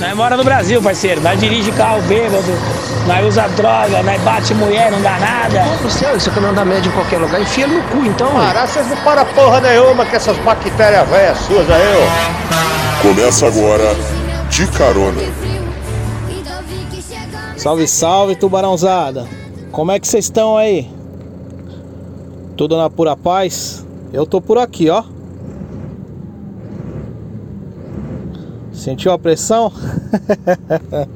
Nós mora no Brasil, parceiro. Nós dirige carro bêbado, nós usa droga, nós bate mulher, não dá nada. Pô, céu, isso que não dá média em qualquer lugar. Enfia no cu, então. Parar, vocês não param porra nenhuma com essas bactérias velhas suas aí, ó. Começa agora De Carona. Salve, salve, tubarãozada. Como é que vocês estão aí? Tudo na pura paz? Eu tô por aqui, ó. Sentiu a pressão?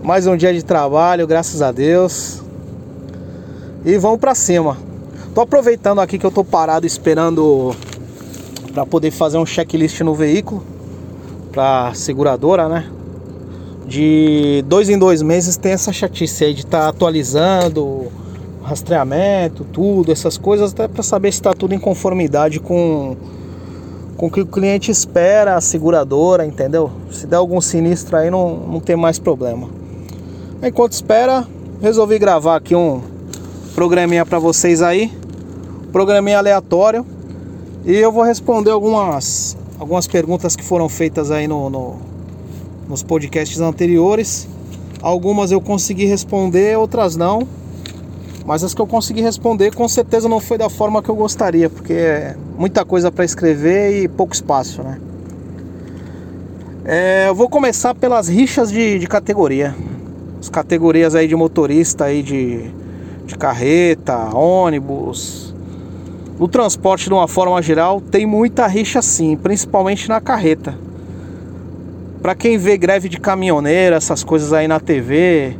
Mais um dia de trabalho, graças a Deus. E vamos pra cima. Tô aproveitando aqui que eu tô parado esperando para poder fazer um checklist no veículo pra seguradora, né? De dois em dois meses tem essa chatice aí de estar tá atualizando rastreamento, tudo, essas coisas, até para saber se está tudo em conformidade com com o que o cliente espera, a seguradora, entendeu? Se der algum sinistro aí, não, não tem mais problema. Enquanto espera, resolvi gravar aqui um programinha para vocês aí, programinha aleatório, e eu vou responder algumas, algumas perguntas que foram feitas aí no, no nos podcasts anteriores. Algumas eu consegui responder, outras não. Mas as que eu consegui responder com certeza não foi da forma que eu gostaria, porque é muita coisa para escrever e pouco espaço, né? É, eu vou começar pelas rixas de, de, categoria. As categorias aí de motorista aí de, de carreta, ônibus. No transporte de uma forma geral tem muita rixa sim, principalmente na carreta. Para quem vê greve de caminhoneiro, essas coisas aí na TV,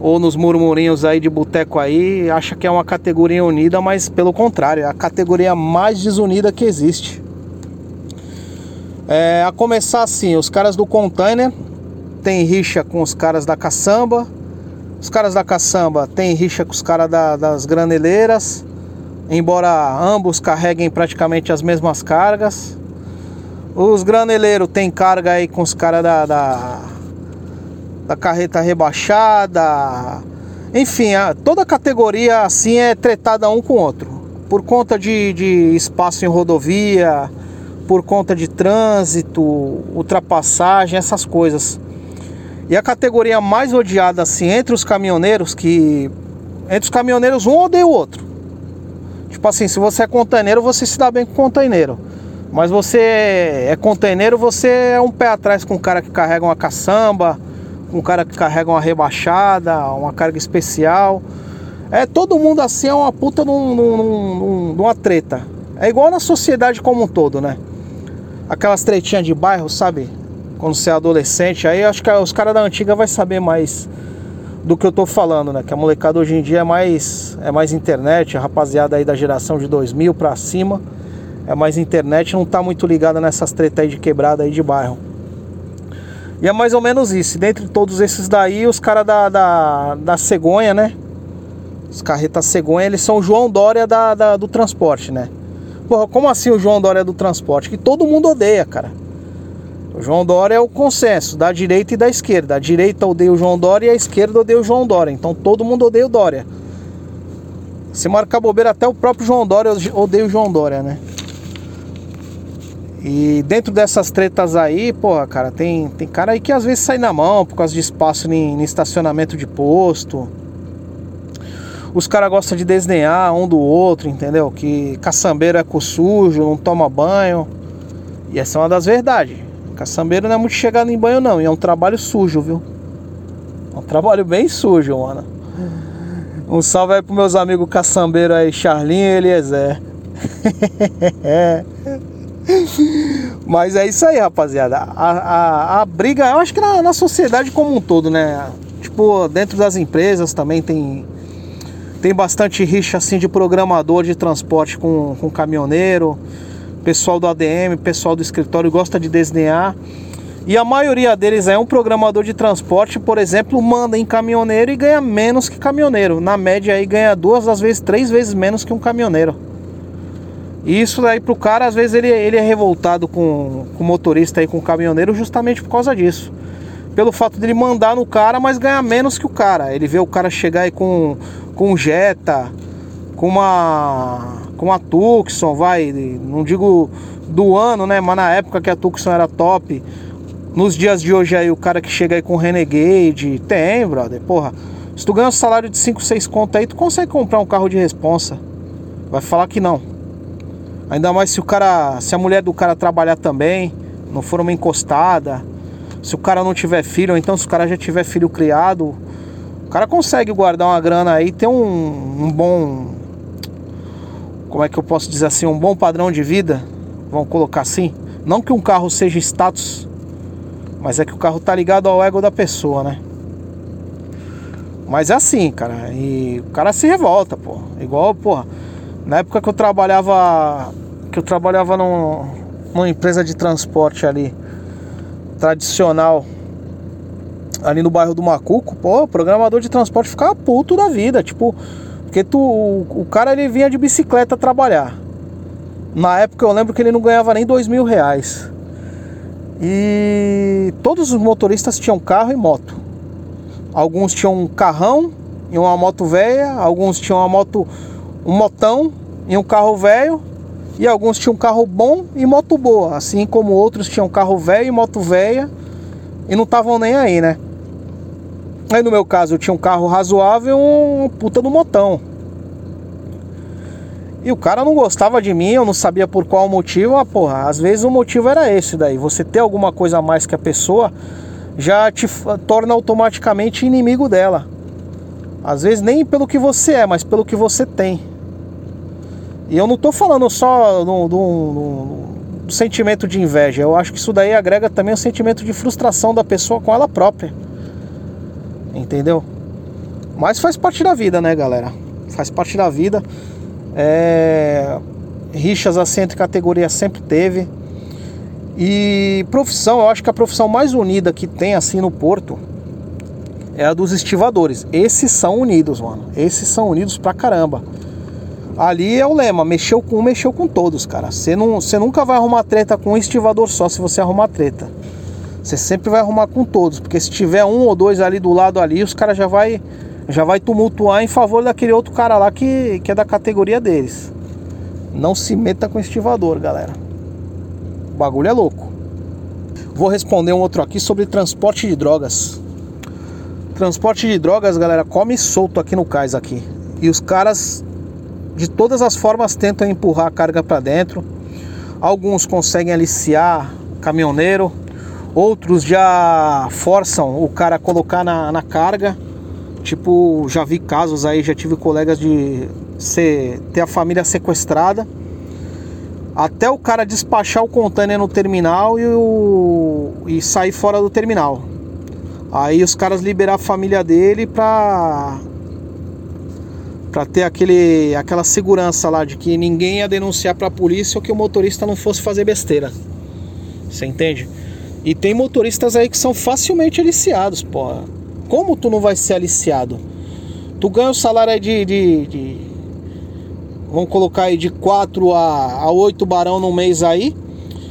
ou nos murmurinhos aí de boteco aí, acha que é uma categoria unida, mas pelo contrário, é a categoria mais desunida que existe. É, a começar assim, os caras do container tem rixa com os caras da caçamba, os caras da caçamba tem rixa com os caras da, das graneleiras, embora ambos carreguem praticamente as mesmas cargas. Os graneleiros tem carga aí com os caras da, da da carreta rebaixada, enfim, toda categoria assim é tretada um com o outro, por conta de, de espaço em rodovia, por conta de trânsito, ultrapassagem, essas coisas. E a categoria mais odiada assim entre os caminhoneiros, que entre os caminhoneiros um odeia o outro. Tipo assim, se você é container, você se dá bem com container. Mas você é container, você é um pé atrás com o cara que carrega uma caçamba, um cara que carrega uma rebaixada, uma carga especial. É todo mundo assim é uma puta de uma treta. É igual na sociedade como um todo, né? Aquelas tretinhas de bairro, sabe? Quando você é adolescente, aí acho que os caras da antiga vai saber mais do que eu tô falando, né? Que a molecada hoje em dia é mais é mais internet, a rapaziada aí da geração de 2000 para cima é mais internet, não tá muito ligada nessas tretas aí de quebrada aí de bairro. E é mais ou menos isso. Dentre todos esses daí, os caras da, da, da cegonha, né? Os carretas cegonha, eles são o João Dória da, da, do transporte, né? Porra, como assim o João Dória do transporte? Que todo mundo odeia, cara. O João Dória é o consenso da direita e da esquerda. A direita odeia o João Dória e a esquerda odeia o João Dória. Então todo mundo odeia o Dória. Se marcar bobeira, até o próprio João Dória odeia o João Dória, né? E dentro dessas tretas aí, porra, cara, tem, tem cara aí que às vezes sai na mão por causa de espaço em, em estacionamento de posto. Os caras gostam de desdenhar um do outro, entendeu? Que caçambeiro é com sujo, não toma banho. E essa é uma das verdades. Caçambeiro não é muito chegado em banho, não. E é um trabalho sujo, viu? É um trabalho bem sujo, mano. Um salve aí pros meus amigos caçambeiros aí, Charlinho e Eliezer. Mas é isso aí, rapaziada. A, a, a briga, eu acho que na, na, sociedade como um todo, né? Tipo, dentro das empresas também tem, tem bastante rixa assim de programador de transporte com, com caminhoneiro. Pessoal do ADM, pessoal do escritório gosta de desenhar. E a maioria deles é um programador de transporte, por exemplo, manda em caminhoneiro e ganha menos que caminhoneiro. Na média aí ganha duas, às vezes três vezes menos que um caminhoneiro. E isso daí pro cara, às vezes ele, ele é revoltado com, com o motorista e com o caminhoneiro justamente por causa disso. Pelo fato dele mandar no cara, mas ganhar menos que o cara. Ele vê o cara chegar aí com, com um Jetta, com uma com uma Tucson, vai, não digo do ano, né? Mas na época que a Tucson era top. Nos dias de hoje aí, o cara que chega aí com Renegade, tem, brother. Porra, se tu ganha um salário de 5, 6 conto aí, tu consegue comprar um carro de responsa. Vai falar que não. Ainda mais se o cara, se a mulher do cara trabalhar também, não for uma encostada, se o cara não tiver filho, ou então se o cara já tiver filho criado, o cara consegue guardar uma grana aí, ter um, um bom, como é que eu posso dizer assim, um bom padrão de vida, vamos colocar assim. Não que um carro seja status, mas é que o carro tá ligado ao ego da pessoa, né? Mas é assim, cara. E o cara se revolta, pô. Igual, porra. Na época que eu trabalhava. Que eu trabalhava num, numa empresa de transporte ali. Tradicional. Ali no bairro do Macuco, pô, o programador de transporte ficava puto da vida. Tipo, porque tu, o, o cara ele vinha de bicicleta trabalhar. Na época eu lembro que ele não ganhava nem dois mil reais. E todos os motoristas tinham carro e moto. Alguns tinham um carrão e uma moto velha, alguns tinham uma moto, um motão e um carro velho, e alguns tinham carro bom e moto boa, assim como outros tinham carro velho e moto velha e não estavam nem aí, né? Aí no meu caso eu tinha um carro razoável e um puta do motão. E o cara não gostava de mim, eu não sabia por qual motivo. Ah, porra, às vezes o motivo era esse daí. Você ter alguma coisa a mais que a pessoa já te torna automaticamente inimigo dela. Às vezes nem pelo que você é, mas pelo que você tem. E eu não tô falando só do, sentimento de inveja. Eu acho que isso daí agrega também o sentimento de frustração da pessoa com ela própria. Entendeu? Mas faz parte da vida, né, galera? Faz parte da vida. É... Rixas assim entre categorias sempre teve. E profissão, eu acho que a profissão mais unida que tem assim no Porto é a dos estivadores. Esses são unidos, mano. Esses são unidos pra caramba. Ali é o lema, mexeu com um, mexeu com todos, cara. Você não, você nunca vai arrumar treta com um estivador só se você arrumar treta. Você sempre vai arrumar com todos, porque se tiver um ou dois ali do lado ali, os caras já vai já vai tumultuar em favor daquele outro cara lá que, que é da categoria deles. Não se meta com estivador, galera. O bagulho é louco. Vou responder um outro aqui sobre transporte de drogas. Transporte de drogas, galera, come solto aqui no cais aqui. E os caras de todas as formas tentam empurrar a carga para dentro. Alguns conseguem aliciar caminhoneiro, outros já forçam o cara a colocar na, na carga Tipo, já vi casos aí, já tive colegas de ser, ter a família sequestrada. Até o cara despachar o container no terminal e, o, e sair fora do terminal. Aí os caras liberar a família dele pra, pra ter aquele, aquela segurança lá de que ninguém ia denunciar pra polícia ou que o motorista não fosse fazer besteira. Você entende? E tem motoristas aí que são facilmente aliciados, pô. Como tu não vai ser aliciado? Tu ganha o salário aí de, de, de vamos colocar aí de 4 a, a 8 barão no mês aí.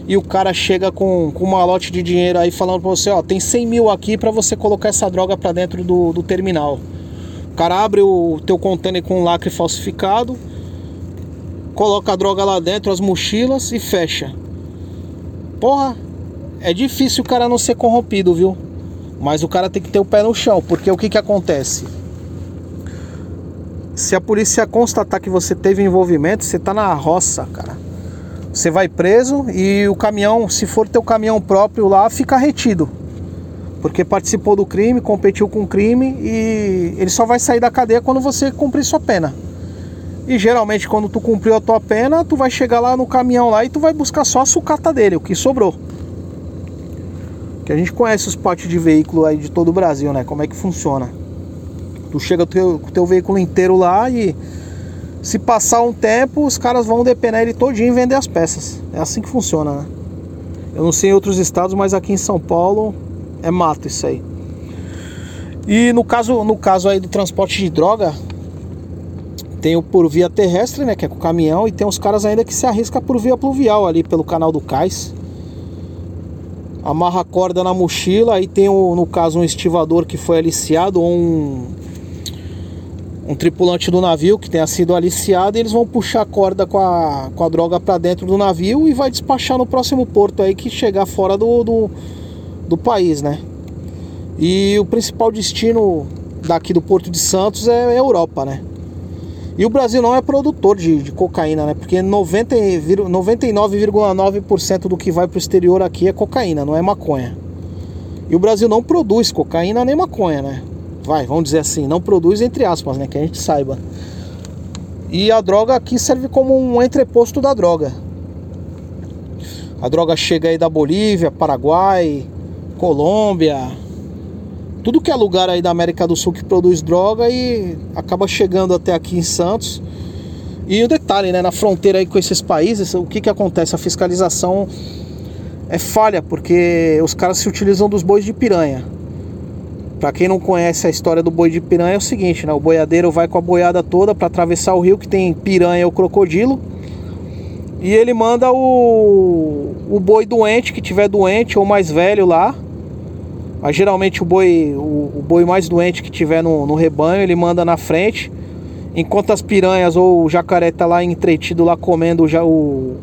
E o cara chega com, com uma lote de dinheiro aí falando pra você, ó, tem 100 mil aqui para você colocar essa droga pra dentro do, do terminal. Cara abre o teu container com um lacre falsificado, coloca a droga lá dentro, as mochilas e fecha. Porra, é difícil o cara não ser corrompido, viu? Mas o cara tem que ter o pé no chão, porque o que, que acontece? Se a polícia constatar que você teve envolvimento, você tá na roça, cara. Você vai preso e o caminhão, se for teu caminhão próprio lá, fica retido. Porque participou do crime, competiu com o crime e ele só vai sair da cadeia quando você cumprir sua pena. E geralmente quando tu cumpriu a tua pena, tu vai chegar lá no caminhão lá e tu vai buscar só a sucata dele, o que sobrou. Que a gente conhece os potes de veículo aí de todo o Brasil, né? Como é que funciona. Tu chega com o teu, teu veículo inteiro lá e se passar um tempo, os caras vão depenar ele todinho e vender as peças. É assim que funciona, né? Eu não sei em outros estados, mas aqui em São Paulo é mato isso aí. E no caso, no caso aí do transporte de droga, tem o por via terrestre, né, que é com caminhão, e tem os caras ainda que se arriscam por via pluvial ali pelo canal do Cais amarra a corda na mochila, aí tem o, no caso um estivador que foi aliciado ou um, um tripulante do navio que tenha sido aliciado e eles vão puxar a corda com a, com a droga para dentro do navio e vai despachar no próximo porto aí que chegar fora do, do, do país, né? E o principal destino daqui do Porto de Santos é a Europa, né? E o Brasil não é produtor de, de cocaína, né? Porque 99,9% do que vai para o exterior aqui é cocaína, não é maconha. E o Brasil não produz cocaína nem maconha, né? Vai, vamos dizer assim, não produz entre aspas, né? Que a gente saiba. E a droga aqui serve como um entreposto da droga. A droga chega aí da Bolívia, Paraguai, Colômbia, tudo que é lugar aí da América do Sul que produz droga e acaba chegando até aqui em Santos. E o detalhe, né, na fronteira aí com esses países, o que que acontece? A fiscalização é falha, porque os caras se utilizam dos bois de piranha. Para quem não conhece a história do boi de piranha é o seguinte, né? O boiadeiro vai com a boiada toda para atravessar o rio que tem piranha ou crocodilo. E ele manda o, o boi doente, que tiver doente ou mais velho lá, mas geralmente o boi, o, o boi mais doente que tiver no, no, rebanho, ele manda na frente. Enquanto as piranhas ou o jacaré tá lá entretido lá comendo já o,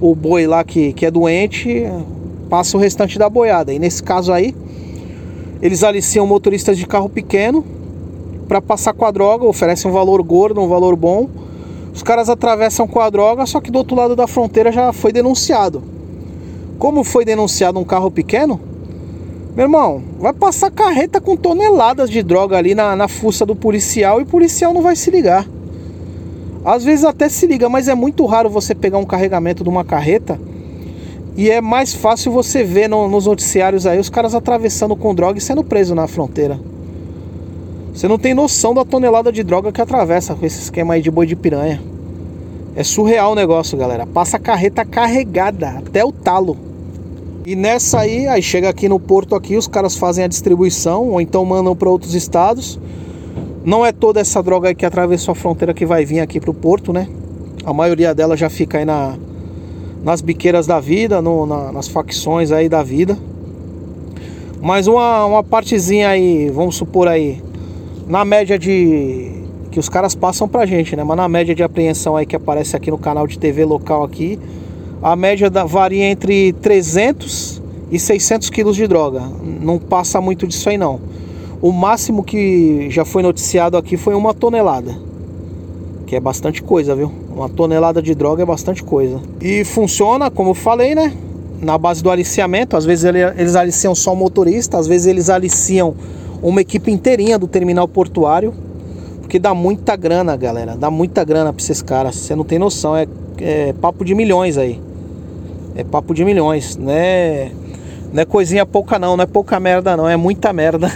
o boi lá que, que é doente, passa o restante da boiada. E nesse caso aí, eles aliciam motoristas de carro pequeno para passar com a droga, oferecem um valor gordo, um valor bom. Os caras atravessam com a droga, só que do outro lado da fronteira já foi denunciado. Como foi denunciado um carro pequeno, meu irmão, vai passar carreta com toneladas de droga ali na, na fuça do policial e o policial não vai se ligar. Às vezes até se liga, mas é muito raro você pegar um carregamento de uma carreta e é mais fácil você ver no, nos noticiários aí os caras atravessando com droga e sendo preso na fronteira. Você não tem noção da tonelada de droga que atravessa com esse esquema aí de boi de piranha. É surreal o negócio, galera. Passa carreta carregada até o talo. E nessa aí, aí chega aqui no porto aqui, os caras fazem a distribuição ou então mandam para outros estados. Não é toda essa droga aí que atravessou a fronteira que vai vir aqui pro porto, né? A maioria dela já fica aí na, nas biqueiras da vida, no, na, nas facções aí da vida. Mas uma, uma partezinha aí, vamos supor aí, na média de que os caras passam pra gente, né? Mas na média de apreensão aí que aparece aqui no canal de TV local aqui, a média da, varia entre 300 e 600 quilos de droga. Não passa muito disso aí não. O máximo que já foi noticiado aqui foi uma tonelada. Que é bastante coisa, viu? Uma tonelada de droga é bastante coisa. E funciona, como eu falei, né? Na base do aliciamento. Às vezes eles aliciam só o motorista, às vezes eles aliciam uma equipe inteirinha do terminal portuário. Porque dá muita grana, galera. Dá muita grana pra esses caras. Você não tem noção. É, é papo de milhões aí. É papo de milhões, né? Não é coisinha pouca não, não é pouca merda não, é muita merda.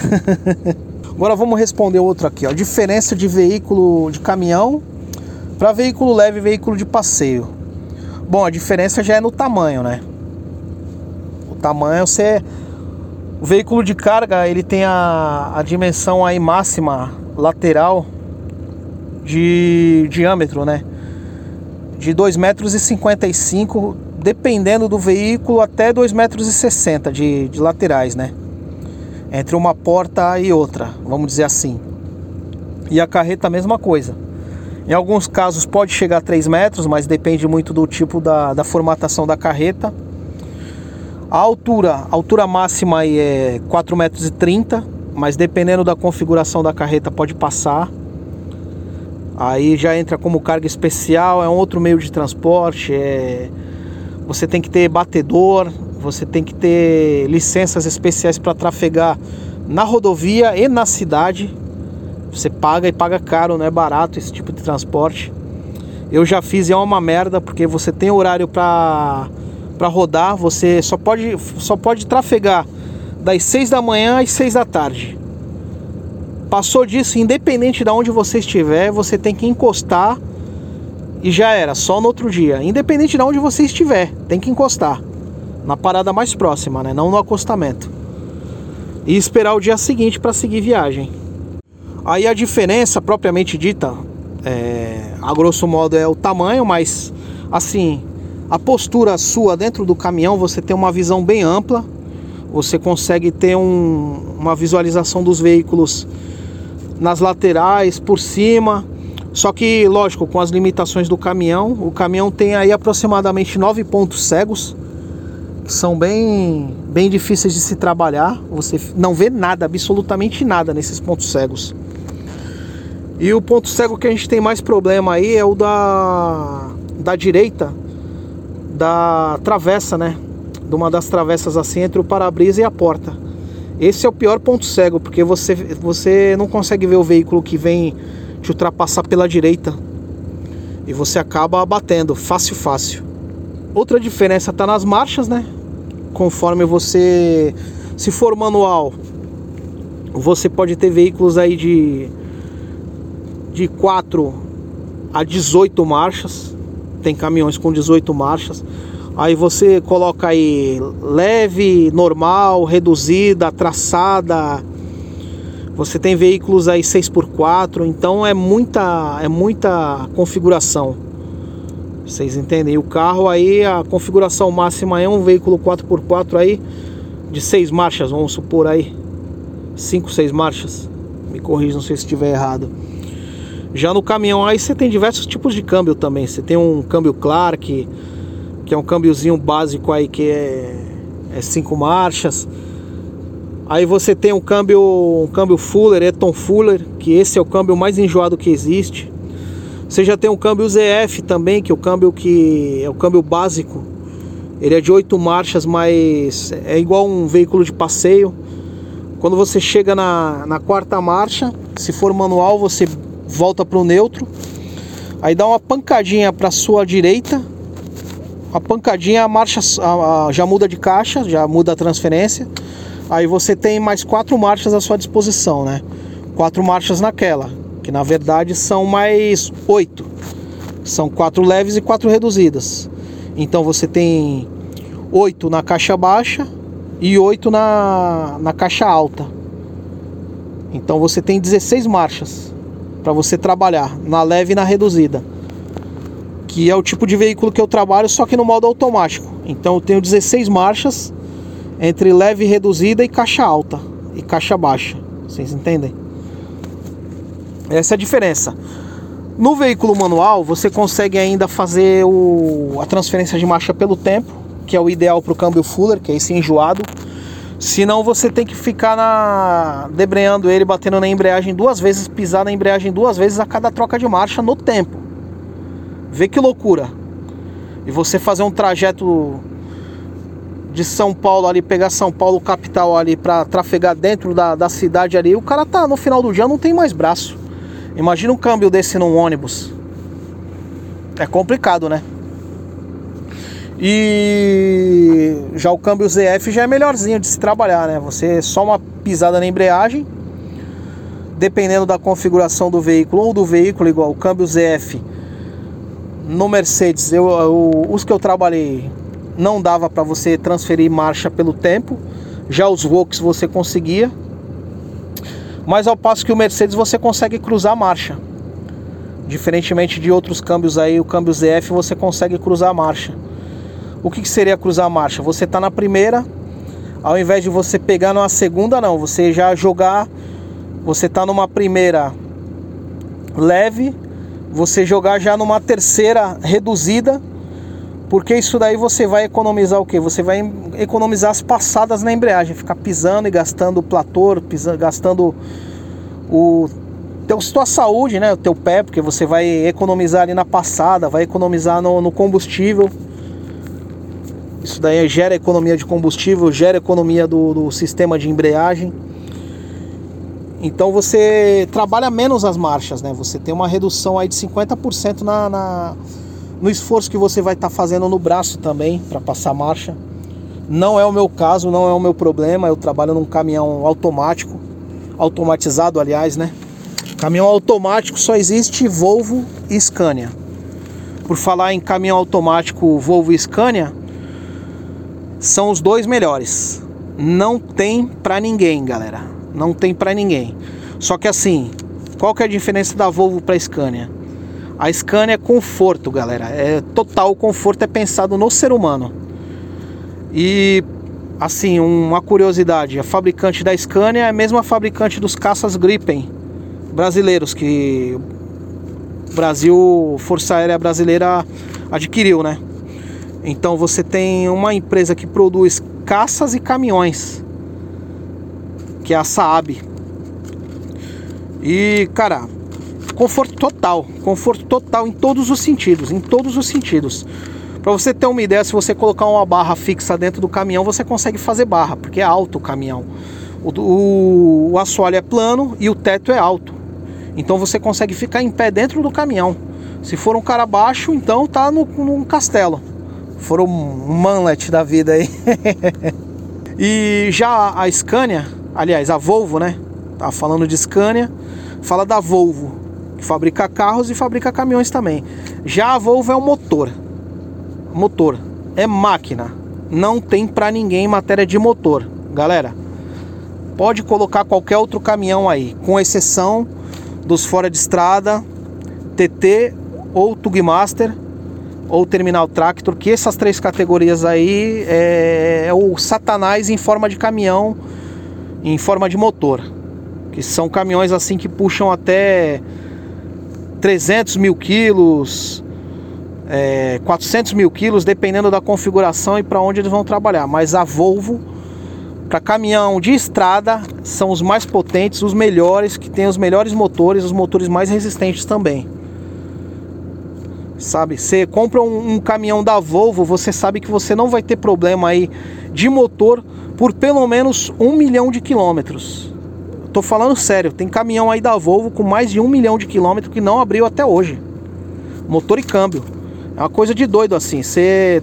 Agora vamos responder outro aqui, ó. Diferença de veículo de caminhão para veículo leve e veículo de passeio. Bom, a diferença já é no tamanho, né? O tamanho você o veículo de carga, ele tem a, a dimensão aí máxima lateral de diâmetro, né? De 2,55 metros dependendo do veículo, até 2,60 metros de, de laterais, né? Entre uma porta e outra, vamos dizer assim. E a carreta a mesma coisa. Em alguns casos pode chegar a 3 metros, mas depende muito do tipo da, da formatação da carreta. A altura, a altura máxima aí é 4,30 metros, mas dependendo da configuração da carreta pode passar. Aí já entra como carga especial, é um outro meio de transporte, é você tem que ter batedor, você tem que ter licenças especiais para trafegar na rodovia e na cidade. Você paga e paga caro, não é barato esse tipo de transporte. Eu já fiz e é uma merda porque você tem horário para para rodar, você só pode só pode trafegar das 6 da manhã às 6 da tarde. Passou disso, independente de onde você estiver, você tem que encostar e já era, só no outro dia. Independente de onde você estiver, tem que encostar. Na parada mais próxima, né? Não no acostamento. E esperar o dia seguinte para seguir viagem. Aí a diferença propriamente dita, é, a grosso modo, é o tamanho, mas assim, a postura sua dentro do caminhão, você tem uma visão bem ampla. Você consegue ter um, uma visualização dos veículos nas laterais, por cima. Só que, lógico, com as limitações do caminhão, o caminhão tem aí aproximadamente nove pontos cegos, que são bem, bem difíceis de se trabalhar. Você não vê nada, absolutamente nada nesses pontos cegos. E o ponto cego que a gente tem mais problema aí é o da, da direita, da travessa, né? De uma das travessas assim entre o para-brisa e a porta. Esse é o pior ponto cego, porque você, você não consegue ver o veículo que vem te ultrapassar pela direita. E você acaba batendo, fácil, fácil. Outra diferença está nas marchas, né? Conforme você. Se for manual, você pode ter veículos aí de de 4 a 18 marchas. Tem caminhões com 18 marchas. Aí você coloca aí leve, normal, reduzida, traçada. Você tem veículos aí 6x4, então é muita é muita configuração. Vocês entendem? E o carro aí a configuração máxima é um veículo 4x4 aí de 6 marchas, vamos supor aí. 5, 6 marchas. Me corrijam se eu estiver errado. Já no caminhão aí você tem diversos tipos de câmbio também. Você tem um câmbio Clark, que é um câmbiozinho básico aí que é, é marchas. Aí você tem um câmbio, um câmbio Fuller, Eton Fuller, que esse é o câmbio mais enjoado que existe. Você já tem um câmbio ZF também, que é o câmbio que é o câmbio básico. Ele é de oito marchas, mas é igual um veículo de passeio. Quando você chega na, na quarta marcha, se for manual, você volta para o neutro, aí dá uma pancadinha para sua direita, a pancadinha a marcha a, a, já muda de caixa, já muda a transferência. Aí você tem mais quatro marchas à sua disposição, né? Quatro marchas naquela, que na verdade são mais oito. São quatro leves e quatro reduzidas. Então você tem oito na caixa baixa e oito na, na caixa alta. Então você tem 16 marchas para você trabalhar na leve e na reduzida. Que é o tipo de veículo que eu trabalho, só que no modo automático. Então eu tenho 16 marchas entre leve reduzida e caixa alta e caixa baixa. Vocês entendem? Essa é a diferença. No veículo manual, você consegue ainda fazer o, a transferência de marcha pelo tempo, que é o ideal para o câmbio Fuller, que é esse enjoado. Senão você tem que ficar na debreando ele, batendo na embreagem duas vezes, pisar na embreagem duas vezes a cada troca de marcha no tempo. Vê que loucura. E você fazer um trajeto de São Paulo ali, pegar São Paulo capital ali para trafegar dentro da, da cidade ali, o cara tá no final do dia não tem mais braço. Imagina um câmbio desse num ônibus. É complicado, né? E já o câmbio ZF já é melhorzinho de se trabalhar, né? Você só uma pisada na embreagem, dependendo da configuração do veículo ou do veículo, igual o câmbio ZF no Mercedes, eu, eu os que eu trabalhei não dava para você transferir marcha pelo tempo, já os Volks você conseguia, mas ao passo que o Mercedes você consegue cruzar marcha. Diferentemente de outros câmbios aí, o câmbio ZF você consegue cruzar marcha. O que, que seria cruzar marcha? Você está na primeira, ao invés de você pegar numa segunda, não, você já jogar, você está numa primeira leve, você jogar já numa terceira reduzida, porque isso daí você vai economizar o que? Você vai economizar as passadas na embreagem, ficar pisando e gastando o platô, pisando, gastando o teu, tua saúde, né? O teu pé, porque você vai economizar ali na passada, vai economizar no, no combustível. Isso daí gera economia de combustível, gera economia do, do sistema de embreagem. Então você trabalha menos as marchas, né? Você tem uma redução aí de 50% na, na, no esforço que você vai estar tá fazendo no braço também para passar marcha. Não é o meu caso, não é o meu problema. Eu trabalho num caminhão automático, automatizado, aliás, né? Caminhão automático só existe Volvo e Scania. Por falar em caminhão automático Volvo e Scania, são os dois melhores. Não tem pra ninguém, galera. Não tem pra ninguém. Só que assim, qual que é a diferença da Volvo pra Scania? A Scania é conforto, galera. É total conforto, é pensado no ser humano. E assim, uma curiosidade, a fabricante da Scania é a mesma fabricante dos caças Gripen brasileiros que o Brasil, Força Aérea Brasileira adquiriu, né? Então você tem uma empresa que produz caças e caminhões, que é a Saab. E, cara, conforto total, conforto total em todos os sentidos, em todos os sentidos. Para você ter uma ideia, se você colocar uma barra fixa dentro do caminhão, você consegue fazer barra, porque é alto o caminhão. O, o, o assoalho é plano e o teto é alto. Então você consegue ficar em pé dentro do caminhão. Se for um cara baixo, então tá no, num castelo. For um manlet da vida aí. e já a Scania, aliás, a Volvo, né? Tá falando de Scania, fala da Volvo, que fabrica carros e fabrica caminhões também. Já a Volvo é o motor. Motor é máquina. Não tem para ninguém matéria de motor, galera. Pode colocar qualquer outro caminhão aí, com exceção dos fora de estrada, TT ou Tugmaster ou Terminal Tractor, que essas três categorias aí é, é, o satanás em forma de caminhão, em forma de motor, que são caminhões assim que puxam até 300 mil quilos, é, 400 mil quilos, dependendo da configuração e para onde eles vão trabalhar. Mas a Volvo para caminhão de estrada são os mais potentes, os melhores, que tem os melhores motores, os motores mais resistentes também. Sabe, você compra um, um, caminhão da Volvo, você sabe que você não vai ter problema aí de motor por pelo menos um milhão de quilômetros. Tô falando sério, tem caminhão aí da Volvo com mais de um milhão de quilômetros que não abriu até hoje. Motor e câmbio. É uma coisa de doido assim. Você,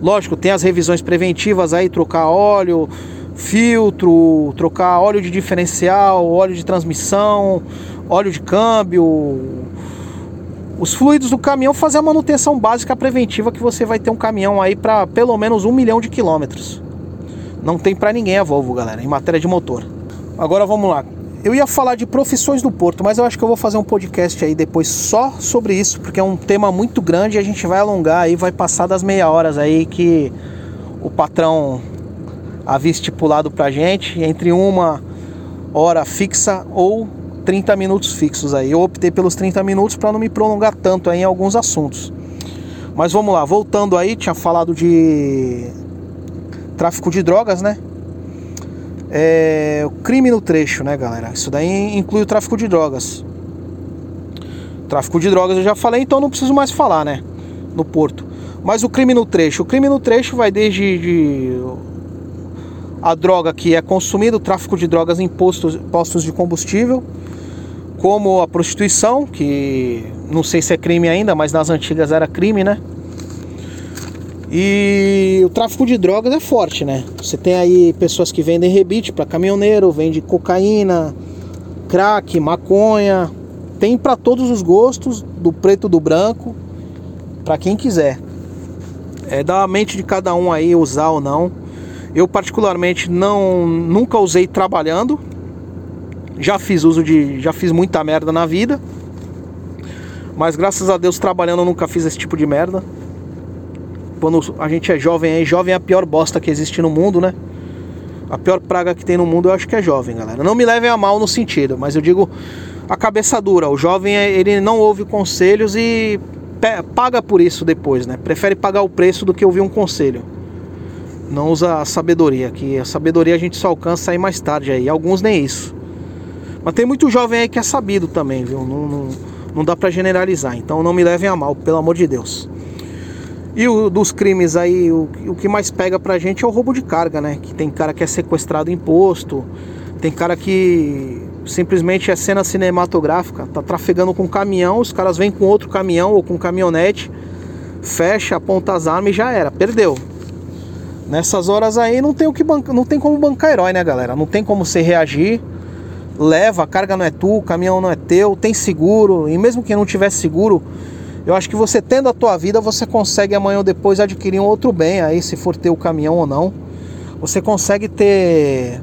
lógico, tem as revisões preventivas aí, trocar óleo, filtro, trocar óleo de diferencial, óleo de transmissão, óleo de câmbio, os fluidos do caminhão, fazer a manutenção básica preventiva que você vai ter um caminhão aí para pelo menos um milhão de quilômetros. Não tem para ninguém a Volvo, galera, em matéria de motor. Agora vamos lá. Eu ia falar de profissões do porto, mas eu acho que eu vou fazer um podcast aí depois só sobre isso, porque é um tema muito grande e a gente vai alongar aí, vai passar das meia horas aí que o patrão havia estipulado para gente entre uma hora fixa ou 30 minutos fixos aí. Eu optei pelos 30 minutos para não me prolongar tanto aí em alguns assuntos. Mas vamos lá, voltando aí, tinha falado de tráfico de drogas, né? É, o crime no trecho, né, galera? Isso daí inclui o tráfico de drogas. Tráfico de drogas eu já falei, então não preciso mais falar, né? No porto. Mas o crime no trecho, o crime no trecho vai desde de a droga que é consumida, o tráfico de drogas em postos, postos de combustível, como a prostituição, que não sei se é crime ainda, mas nas antigas era crime, né? E o tráfico de drogas é forte, né? Você tem aí pessoas que vendem rebite para caminhoneiro, vende cocaína, crack, maconha, tem para todos os gostos, do preto do branco, para quem quiser. É da mente de cada um aí usar ou não. Eu particularmente não nunca usei trabalhando. Já fiz uso de, já fiz muita merda na vida. Mas graças a Deus trabalhando eu nunca fiz esse tipo de merda. Quando a gente é jovem aí, jovem é a pior bosta que existe no mundo, né? A pior praga que tem no mundo eu acho que é jovem, galera. Não me levem a mal no sentido, mas eu digo a cabeça dura. O jovem ele não ouve conselhos e paga por isso depois, né? Prefere pagar o preço do que ouvir um conselho não usa a sabedoria, que a sabedoria a gente só alcança aí mais tarde aí, alguns nem isso. Mas tem muito jovem aí que é sabido também, viu? Não, não, não dá para generalizar, então não me levem a mal, pelo amor de Deus. E o dos crimes aí, o, o que mais pega pra gente é o roubo de carga, né? Que tem cara que é sequestrado imposto, tem cara que simplesmente é cena cinematográfica, tá trafegando com caminhão, os caras vêm com outro caminhão ou com caminhonete, fecha, aponta as armas e já era, perdeu. Nessas horas aí não tem o que banca, não tem como bancar herói, né, galera? Não tem como você reagir. Leva, a carga não é tu, o caminhão não é teu, tem seguro, e mesmo que não tivesse seguro, eu acho que você tendo a tua vida, você consegue amanhã ou depois adquirir um outro bem aí, se for ter o caminhão ou não. Você consegue ter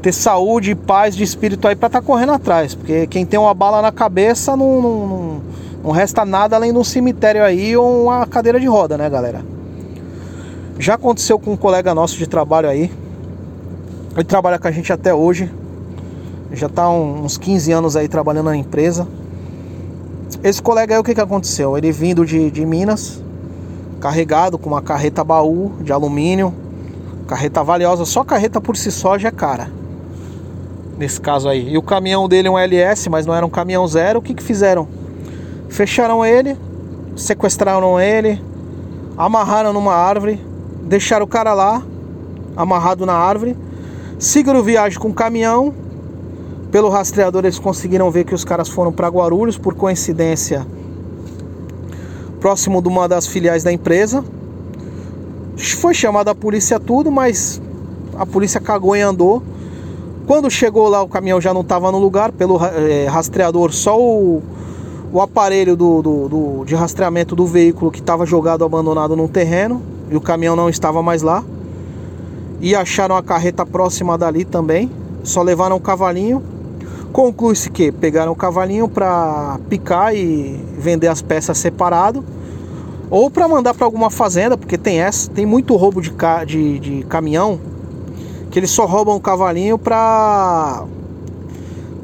ter saúde e paz de espírito aí para estar tá correndo atrás, porque quem tem uma bala na cabeça não, não, não, não resta nada além de um cemitério aí ou uma cadeira de roda, né, galera? Já aconteceu com um colega nosso de trabalho aí. Ele trabalha com a gente até hoje. Já tá uns 15 anos aí trabalhando na empresa. Esse colega aí, o que, que aconteceu? Ele vindo de, de Minas, carregado com uma carreta baú de alumínio, carreta valiosa, só carreta por si só já é cara. Nesse caso aí. E o caminhão dele é um LS, mas não era um caminhão zero. O que, que fizeram? Fecharam ele, sequestraram ele, amarraram numa árvore, deixaram o cara lá, amarrado na árvore, seguiram viagem com o caminhão. Pelo rastreador eles conseguiram ver que os caras foram para Guarulhos, por coincidência, próximo de uma das filiais da empresa. Foi chamada a polícia tudo, mas a polícia cagou e andou. Quando chegou lá, o caminhão já não estava no lugar, pelo é, rastreador, só o, o aparelho do, do, do, de rastreamento do veículo que estava jogado abandonado no terreno e o caminhão não estava mais lá. E acharam a carreta próxima dali também. Só levaram o cavalinho. Conclui-se que pegaram o cavalinho para picar e vender as peças separado. Ou para mandar para alguma fazenda, porque tem essa, tem muito roubo de, ca, de, de caminhão que eles só roubam o cavalinho para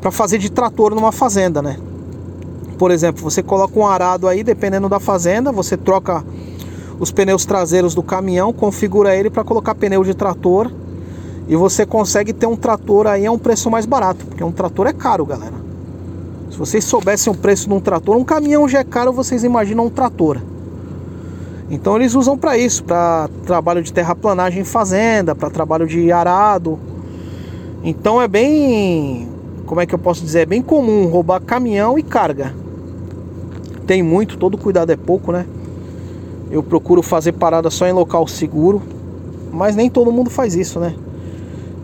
para fazer de trator numa fazenda, né? Por exemplo, você coloca um arado aí, dependendo da fazenda, você troca os pneus traseiros do caminhão, configura ele para colocar pneu de trator e você consegue ter um trator aí a um preço mais barato, porque um trator é caro, galera. Se vocês soubessem o preço de um trator, um caminhão já é caro, vocês imaginam um trator. Então eles usam para isso, para trabalho de terraplanagem em fazenda, para trabalho de arado. Então é bem, como é que eu posso dizer, é bem comum roubar caminhão e carga. Tem muito, todo cuidado é pouco, né? Eu procuro fazer parada só em local seguro, mas nem todo mundo faz isso, né?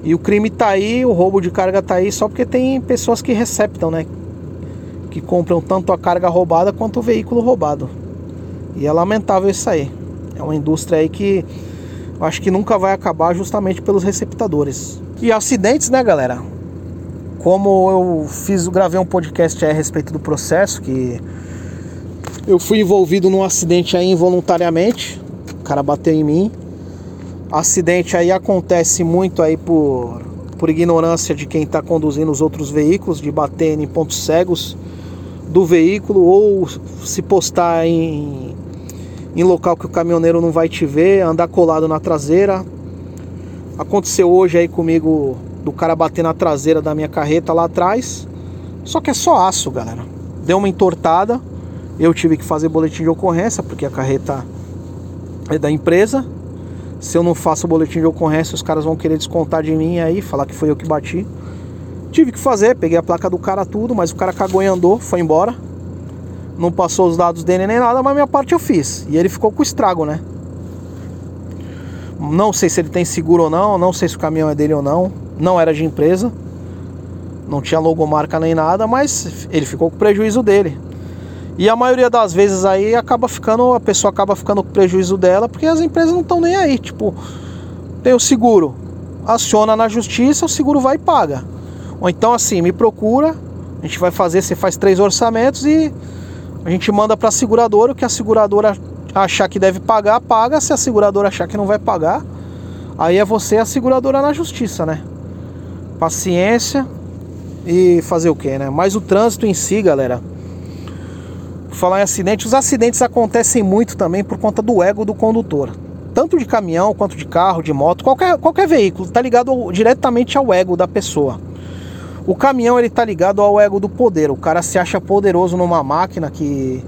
E o crime tá aí, o roubo de carga tá aí só porque tem pessoas que receptam, né? Que compram tanto a carga roubada quanto o veículo roubado. E é lamentável isso aí. É uma indústria aí que eu acho que nunca vai acabar justamente pelos receptadores. E acidentes, né, galera? Como eu fiz, gravei um podcast a respeito do processo que eu fui envolvido num acidente aí involuntariamente. O cara bateu em mim. Acidente aí acontece muito aí por, por ignorância de quem está conduzindo os outros veículos, de bater em pontos cegos do veículo ou se postar em, em local que o caminhoneiro não vai te ver, andar colado na traseira. Aconteceu hoje aí comigo do cara bater na traseira da minha carreta lá atrás. Só que é só aço, galera. Deu uma entortada eu tive que fazer boletim de ocorrência porque a carreta é da empresa. Se eu não faço boletim de ocorrência, os caras vão querer descontar de mim aí, falar que foi eu que bati. Tive que fazer, peguei a placa do cara tudo, mas o cara cagou e andou, foi embora. Não passou os dados dele nem nada, mas minha parte eu fiz. E ele ficou com estrago, né? Não sei se ele tem seguro ou não, não sei se o caminhão é dele ou não. Não era de empresa. Não tinha logomarca nem nada, mas ele ficou com o prejuízo dele. E a maioria das vezes aí acaba ficando, a pessoa acaba ficando com prejuízo dela, porque as empresas não estão nem aí. Tipo, tem o seguro, aciona na justiça, o seguro vai e paga. Ou então assim, me procura, a gente vai fazer, você faz três orçamentos e a gente manda para a seguradora, o que a seguradora achar que deve pagar, paga. Se a seguradora achar que não vai pagar, aí é você a seguradora na justiça, né? Paciência e fazer o que, né? Mas o trânsito em si, galera, falar em acidente, os acidentes acontecem muito também por conta do ego do condutor. Tanto de caminhão quanto de carro, de moto, qualquer, qualquer veículo, tá ligado diretamente ao ego da pessoa. O caminhão ele tá ligado ao ego do poder. O cara se acha poderoso numa máquina que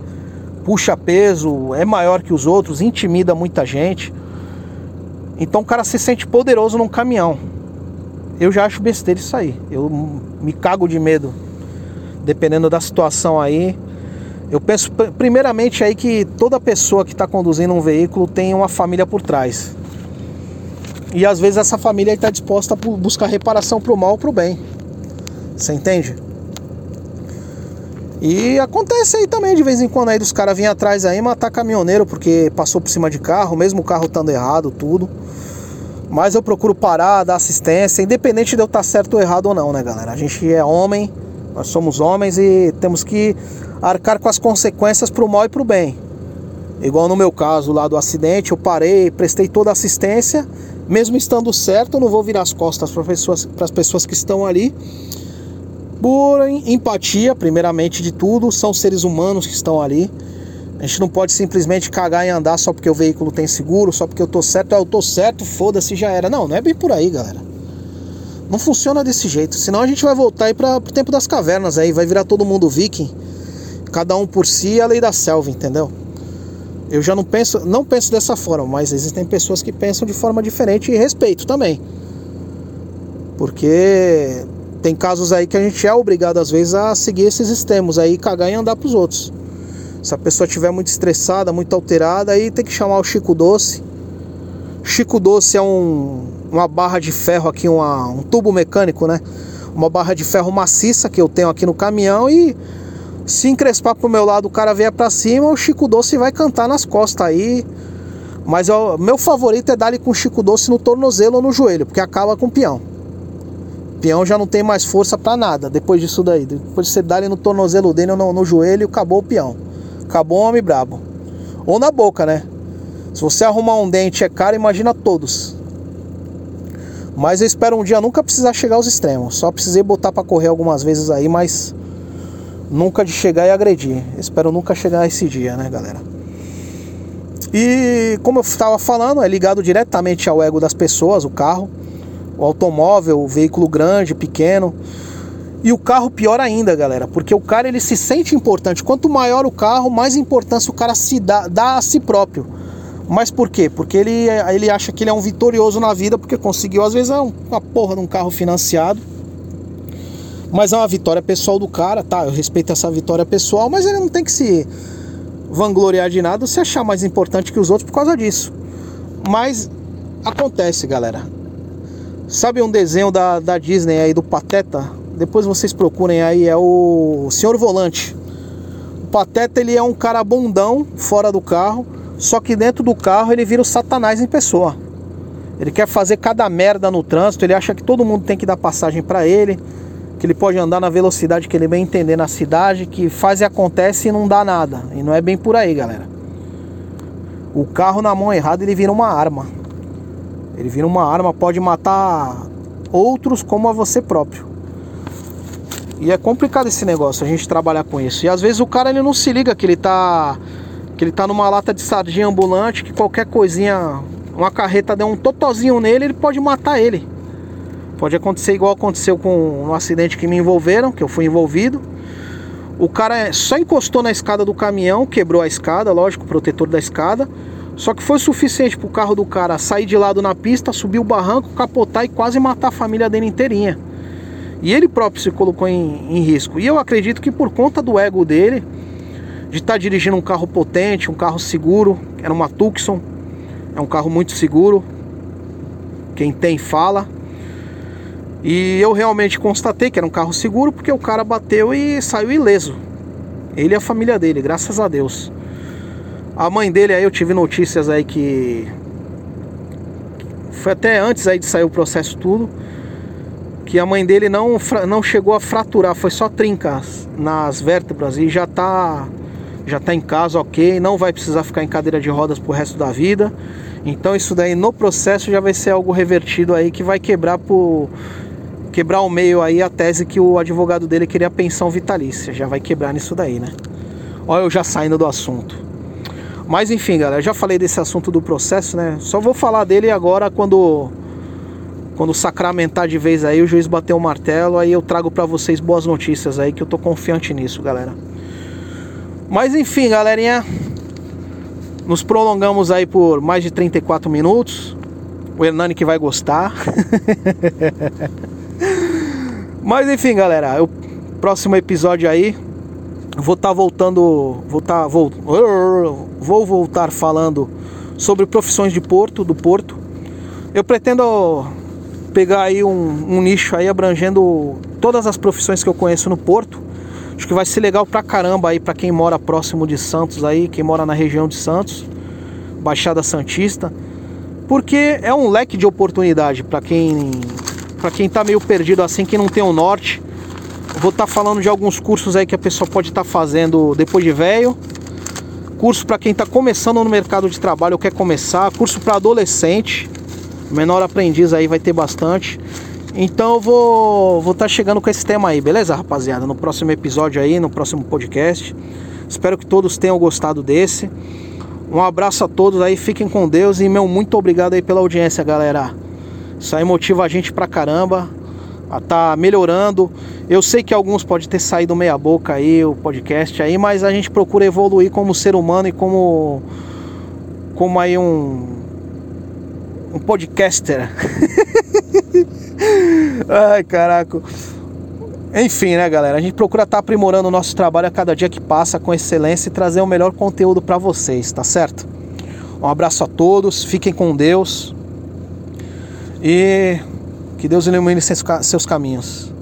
puxa peso, é maior que os outros, intimida muita gente. Então o cara se sente poderoso num caminhão. Eu já acho besteira isso aí. Eu me cago de medo. Dependendo da situação aí, eu penso primeiramente aí que toda pessoa que está conduzindo um veículo tem uma família por trás. E às vezes essa família está disposta a buscar reparação para o mal ou para o bem. Você entende? E acontece aí também de vez em quando aí dos caras virem atrás aí matar caminhoneiro porque passou por cima de carro, mesmo o carro estando errado, tudo. Mas eu procuro parar, dar assistência, independente de eu estar certo ou errado ou não, né, galera? A gente é homem, nós somos homens e temos que arcar com as consequências para o mal e para o bem. Igual no meu caso lá do acidente, eu parei, prestei toda a assistência, mesmo estando certo, eu não vou virar as costas para pessoas, as pessoas que estão ali por empatia, primeiramente de tudo, são seres humanos que estão ali. A gente não pode simplesmente cagar e andar só porque o veículo tem seguro, só porque eu tô certo, ah, eu tô certo, foda-se, já era. Não, não é bem por aí, galera. Não funciona desse jeito. Senão a gente vai voltar aí para pro tempo das cavernas aí, vai virar todo mundo viking. Cada um por si, a lei da selva, entendeu? Eu já não penso, não penso dessa forma, mas existem pessoas que pensam de forma diferente e respeito também. Porque tem casos aí que a gente é obrigado às vezes a seguir esses extremos aí, cagar e andar pros outros. Se a pessoa estiver muito estressada, muito alterada, aí tem que chamar o Chico Doce. Chico Doce é um, uma barra de ferro aqui, uma, um tubo mecânico, né? Uma barra de ferro maciça que eu tenho aqui no caminhão e se encrespar pro meu lado, o cara vier para cima, o Chico Doce vai cantar nas costas aí. Mas o meu favorito é dar-lhe com o Chico Doce no tornozelo ou no joelho, porque acaba com o peão peão já não tem mais força para nada depois disso daí. Depois de você dar ele no tornozelo dele ou no, no joelho, acabou o peão. Acabou o homem brabo. Ou na boca, né? Se você arrumar um dente é caro, imagina todos. Mas eu espero um dia nunca precisar chegar aos extremos. Só precisei botar para correr algumas vezes aí, mas nunca de chegar e agredir. Espero nunca chegar a esse dia, né, galera? E como eu estava falando, é ligado diretamente ao ego das pessoas, o carro o automóvel, o veículo grande, pequeno. E o carro pior ainda, galera, porque o cara ele se sente importante. Quanto maior o carro, mais importância o cara se dá, dá a si próprio. Mas por quê? Porque ele, ele acha que ele é um vitorioso na vida porque conseguiu, às vezes, é uma porra de um carro financiado. Mas é uma vitória pessoal do cara, tá? Eu respeito essa vitória pessoal, mas ele não tem que se vangloriar de nada se achar mais importante que os outros por causa disso. Mas acontece, galera. Sabe um desenho da, da Disney aí do Pateta? Depois vocês procurem aí, é o Senhor Volante. O Pateta ele é um cara bundão fora do carro, só que dentro do carro ele vira o Satanás em pessoa. Ele quer fazer cada merda no trânsito, ele acha que todo mundo tem que dar passagem para ele, que ele pode andar na velocidade que ele bem entender na cidade, que faz e acontece e não dá nada. E não é bem por aí, galera. O carro na mão errada ele vira uma arma. Ele vira uma arma, pode matar outros como a você próprio. E é complicado esse negócio, a gente trabalhar com isso. E às vezes o cara ele não se liga que ele tá que ele tá numa lata de sardinha ambulante, que qualquer coisinha, uma carreta der um totozinho nele, ele pode matar ele. Pode acontecer igual aconteceu com um acidente que me envolveram, que eu fui envolvido. O cara só encostou na escada do caminhão, quebrou a escada, lógico, o protetor da escada. Só que foi suficiente pro carro do cara sair de lado na pista, subir o barranco, capotar e quase matar a família dele inteirinha. E ele próprio se colocou em, em risco. E eu acredito que por conta do ego dele, de estar tá dirigindo um carro potente, um carro seguro, era uma Tucson, é um carro muito seguro. Quem tem fala. E eu realmente constatei que era um carro seguro porque o cara bateu e saiu ileso. Ele e a família dele, graças a Deus. A mãe dele aí eu tive notícias aí que foi até antes aí de sair o processo tudo, que a mãe dele não não chegou a fraturar, foi só trincas nas vértebras e já tá já tá em casa, OK, não vai precisar ficar em cadeira de rodas pro resto da vida. Então isso daí no processo já vai ser algo revertido aí que vai quebrar por quebrar o meio aí a tese que o advogado dele queria pensão vitalícia, já vai quebrar nisso daí, né? Olha eu já saindo do assunto. Mas enfim, galera, já falei desse assunto do processo, né? Só vou falar dele agora quando quando sacramentar de vez aí, o juiz bater o martelo, aí eu trago para vocês boas notícias aí que eu tô confiante nisso, galera. Mas enfim, galerinha, nos prolongamos aí por mais de 34 minutos. O Hernani que vai gostar. Mas enfim, galera, o próximo episódio aí vou estar tá voltando, vou tá, vou, vou voltar falando sobre profissões de porto, do porto. Eu pretendo pegar aí um, um, nicho aí abrangendo todas as profissões que eu conheço no porto. Acho que vai ser legal pra caramba aí para quem mora próximo de Santos aí, quem mora na região de Santos, Baixada Santista, porque é um leque de oportunidade para quem para quem tá meio perdido assim, quem não tem o norte Vou estar tá falando de alguns cursos aí que a pessoa pode estar tá fazendo depois de velho. Curso para quem está começando no mercado de trabalho ou quer começar. Curso para adolescente. Menor aprendiz aí vai ter bastante. Então eu vou estar tá chegando com esse tema aí, beleza, rapaziada? No próximo episódio aí, no próximo podcast. Espero que todos tenham gostado desse. Um abraço a todos aí, fiquem com Deus e meu muito obrigado aí pela audiência, galera. Isso aí motiva a gente pra caramba a tá melhorando. Eu sei que alguns pode ter saído meia boca aí o podcast aí, mas a gente procura evoluir como ser humano e como como aí um um podcaster. Ai, caraca. Enfim, né, galera? A gente procura estar tá aprimorando o nosso trabalho a cada dia que passa com excelência e trazer o melhor conteúdo para vocês, tá certo? Um abraço a todos, fiquem com Deus e que Deus ilumine seus caminhos.